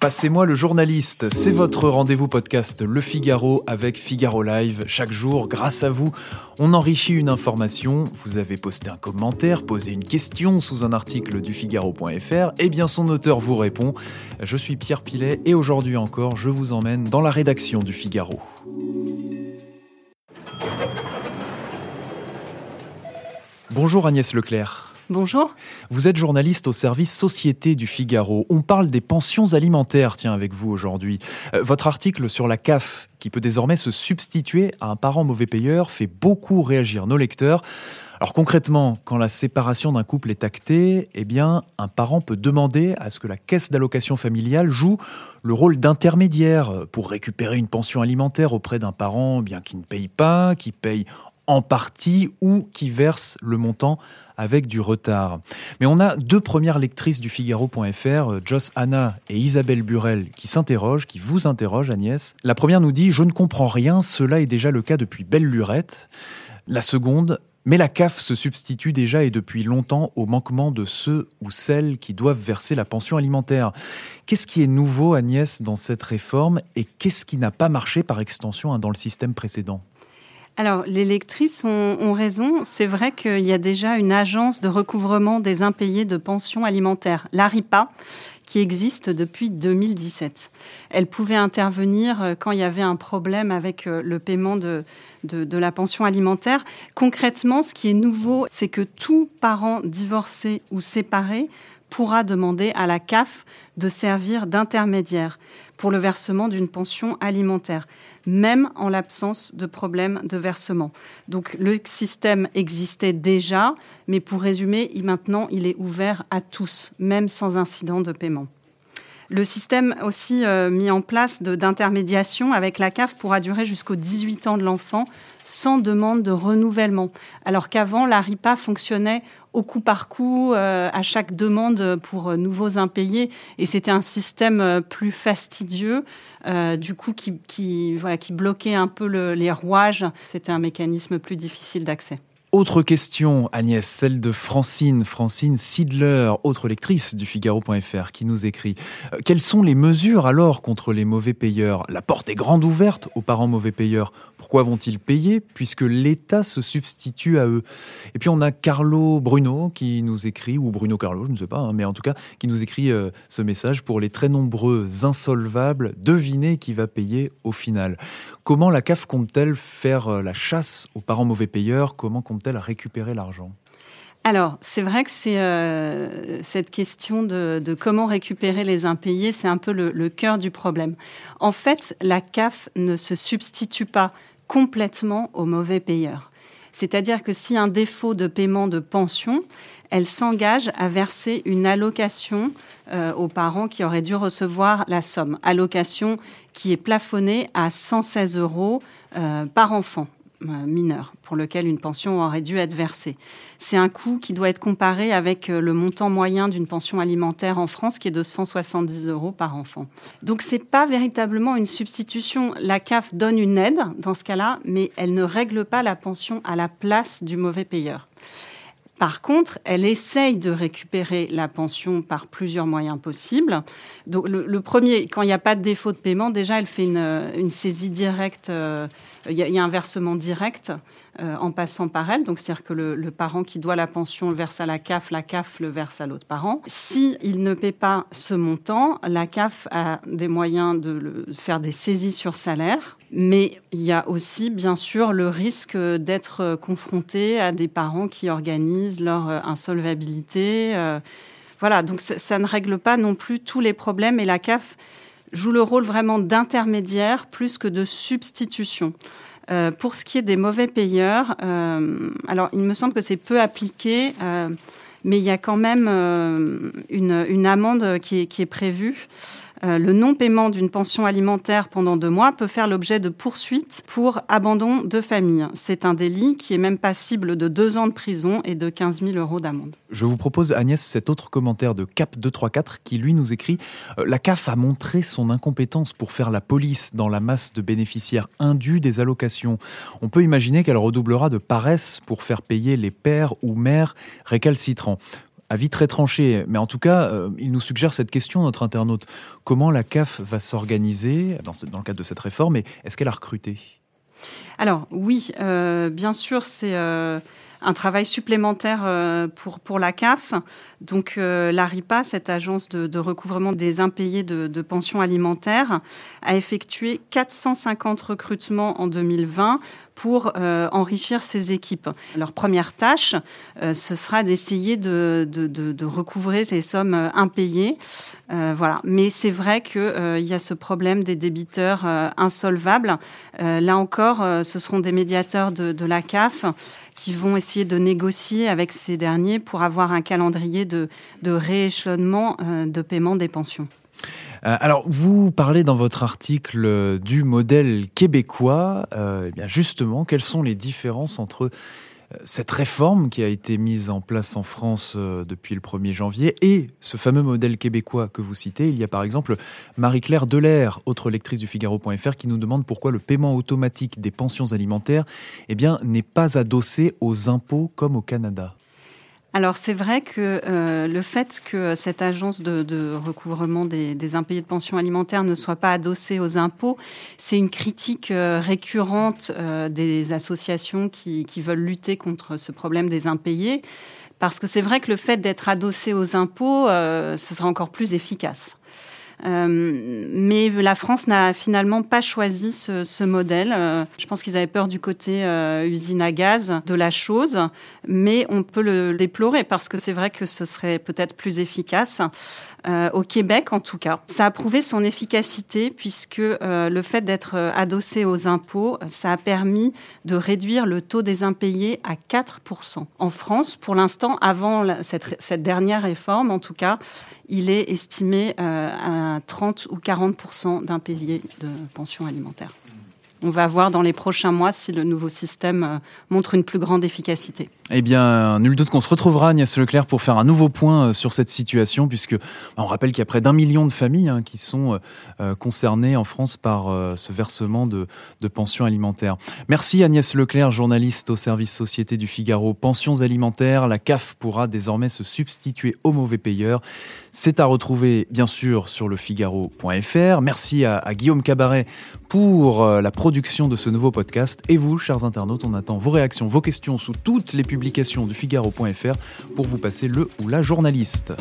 Passez-moi le journaliste, c'est votre rendez-vous podcast Le Figaro avec Figaro Live. Chaque jour, grâce à vous, on enrichit une information. Vous avez posté un commentaire, posé une question sous un article du Figaro.fr, et bien son auteur vous répond. Je suis Pierre Pilet et aujourd'hui encore, je vous emmène dans la rédaction du Figaro. Bonjour Agnès Leclerc. Bonjour. Vous êtes journaliste au service Société du Figaro. On parle des pensions alimentaires, tiens, avec vous aujourd'hui. Euh, votre article sur la CAF, qui peut désormais se substituer à un parent mauvais payeur, fait beaucoup réagir nos lecteurs. Alors concrètement, quand la séparation d'un couple est actée, eh bien, un parent peut demander à ce que la caisse d'allocation familiale joue le rôle d'intermédiaire pour récupérer une pension alimentaire auprès d'un parent bien qui ne paye pas, qui paye en partie ou qui verse le montant avec du retard. Mais on a deux premières lectrices du Figaro.fr, Joss Anna et Isabelle Burel, qui s'interrogent, qui vous interrogent, Agnès. La première nous dit Je ne comprends rien, cela est déjà le cas depuis belle lurette. La seconde mais la CAF se substitue déjà et depuis longtemps au manquement de ceux ou celles qui doivent verser la pension alimentaire. Qu'est-ce qui est nouveau, Agnès, dans cette réforme et qu'est-ce qui n'a pas marché par extension hein, dans le système précédent? Alors, les lectrices ont, raison. C'est vrai qu'il y a déjà une agence de recouvrement des impayés de pensions alimentaires, l'ARIPA, qui existe depuis 2017. Elle pouvait intervenir euh, quand il y avait un problème avec euh, le paiement de, la pension alimentaire. Concrètement, ce qui est nouveau, c'est que tout parent divorcé ou séparé pourra demander à la CAF de servir d'intermédiaire pour le versement d'une pension alimentaire, même en l'absence de problème de versement. Donc le système existait déjà, mais pour résumer, maintenant il est ouvert à tous, même sans incident de paiement. Le système aussi euh, mis en place d'intermédiation avec la CAF pourra durer jusqu'aux 18 ans de l'enfant sans demande de renouvellement. Alors qu'avant, la RIPA fonctionnait au coup par coup, euh, à chaque demande pour nouveaux impayés. Et c'était un système euh, plus fastidieux, du coup, qui, voilà, qui bloquait un peu les rouages. C'était un mécanisme plus difficile d'accès. Autre question, Agnès, celle de Francine, Francine Sidler, autre lectrice du Figaro.fr, qui nous écrit euh, Quelles sont les mesures alors contre les mauvais payeurs? La porte est grande ouverte aux parents mauvais payeurs. Pourquoi vont-ils payer puisque l'État se substitue à eux? Et puis on a Carlo Bruno qui nous écrit, ou Bruno Carlo, je ne sais pas, hein, mais en tout cas, qui nous écrit euh, ce message pour les très nombreux insolvables, devinez qui va payer au final. Comment la CAF compte-t-elle faire euh, la chasse aux parents mauvais payeurs? Comment récupérer l'argent? Alors, c'est vrai que c'est euh, cette question de, comment récupérer les impayés, c'est un peu le, le cœur du problème. En fait, la CAF ne se substitue pas complètement aux mauvais payeurs. C'est-à-dire que si un défaut de paiement de pension, elle s'engage à verser une allocation euh, aux parents qui auraient dû recevoir la somme. Allocation qui est plafonnée à 116 euros euh, par enfant. Euh, mineur pour lequel une pension aurait dû être versée. C'est un coût qui doit être comparé avec euh, le montant moyen d'une pension alimentaire en France qui est de 170 euros par enfant. Donc c'est pas véritablement une substitution. La CAF donne une aide dans ce cas-là, mais elle ne règle pas la pension à la place du mauvais payeur. Par contre, elle essaye de récupérer la pension par plusieurs moyens possibles. Donc, le, premier, quand il n'y a pas de défaut de paiement, déjà, elle fait une, saisie directe. Euh, il y, a un versement direct euh, en passant par elle. Donc, c'est-à-dire que le, parent qui doit la pension le verse à la CAF, la CAF le verse à l'autre parent. Il ne paie pas ce montant, la CAF a des moyens de faire des saisies sur salaire. Mais il y a aussi, bien sûr, le risque d'être confronté à des parents qui organisent leur euh, insolvabilité. Euh, voilà, donc ça, ne règle pas non plus tous les problèmes et la CAF joue le rôle vraiment d'intermédiaire plus que de substitution. Euh, pour ce qui est des mauvais payeurs, alors il me semble que c'est peu appliqué, mais il y a quand même une, amende qui est prévue. Euh, le non-paiement d'une pension alimentaire pendant deux mois peut faire l'objet de poursuites pour abandon de famille. C'est un délit qui est même passible de deux ans de prison et de 15 000 euros d'amende. Je vous propose, Agnès, cet autre commentaire de CAP234 qui, lui, nous écrit euh, La CAF a montré son incompétence pour faire la police dans la masse de bénéficiaires indus des allocations. On peut imaginer qu'elle redoublera de paresse pour faire payer les pères ou mères récalcitrants. Avis très tranché, mais en tout cas, euh, il nous suggère cette question, notre internaute. Comment la CAF va s'organiser dans, le cadre de cette réforme et est-ce qu'elle a recruté? Alors oui, euh, bien sûr, c'est... Euh un travail supplémentaire euh, pour, pour la CAF. Donc euh, l'ARIPA, cette agence de, recouvrement des impayés de, de, pensions alimentaires, a effectué 450 recrutements en 2020 pour euh, enrichir ses équipes. Leur première tâche, ce sera d'essayer de, recouvrer ces sommes impayées. Voilà. Mais c'est vrai qu'il y a ce problème des débiteurs insolvables. là encore, ce seront des médiateurs de la CAF qui vont essayer de négocier avec ces derniers pour avoir un calendrier de, de rééchelonnement euh, de paiement des pensions. Euh, alors, vous parlez dans votre article du modèle québécois. Euh, eh justement, quelles sont les différences entre cette réforme qui a été mise en place en France euh, depuis le 1er janvier et ce fameux modèle québécois que vous citez. Il y a par exemple Marie-Claire Delair, autre lectrice du Figaro.fr, qui nous demande pourquoi le paiement automatique des pensions alimentaires eh n'est pas adossé aux impôts comme au Canada. Alors c'est vrai que euh, le fait que cette agence de, recouvrement des, impayés de pension alimentaire ne soit pas adossée aux impôts, c'est une critique euh, récurrente euh, des associations qui, qui, veulent lutter contre ce problème des impayés. Parce que c'est vrai que le fait d'être adossé aux impôts, ce sera encore plus efficace. Euh, mais la France n'a finalement pas choisi ce, ce modèle. Euh, je pense qu'ils avaient peur du côté euh, usine à gaz de la chose, mais on peut le déplorer parce que c'est vrai que ce serait peut-être plus efficace. au Québec, en tout cas, ça a prouvé son efficacité puisque le fait d'être adossé aux impôts, ça a permis de réduire le taux des impayés à 4%. En France, pour l'instant, avant cette, cette dernière réforme, en tout cas, il est estimé euh, à 30 ou 40% d'impayés de pension alimentaire. On va voir dans les prochains mois si le nouveau système euh, montre une plus grande efficacité. Eh bien, nul doute qu'on se retrouvera, Agnès Leclerc, pour faire un nouveau point euh, sur cette situation, puisque bah, on rappelle qu'il y a près d'un million de familles hein, qui sont euh, concernées en France par ce versement de, pensions alimentaires. Merci Agnès Leclerc, journaliste au service Société du Figaro. Pensions alimentaires, la CAF pourra désormais se substituer aux mauvais payeurs. C'est à retrouver, bien sûr, sur le Figaro.fr. Merci à, à Guillaume Cabaret pour la production de ce nouveau podcast. Et vous, chers internautes, on attend vos réactions, vos questions sous toutes les publications publication du Figaro.fr pour vous passer le ou la journaliste.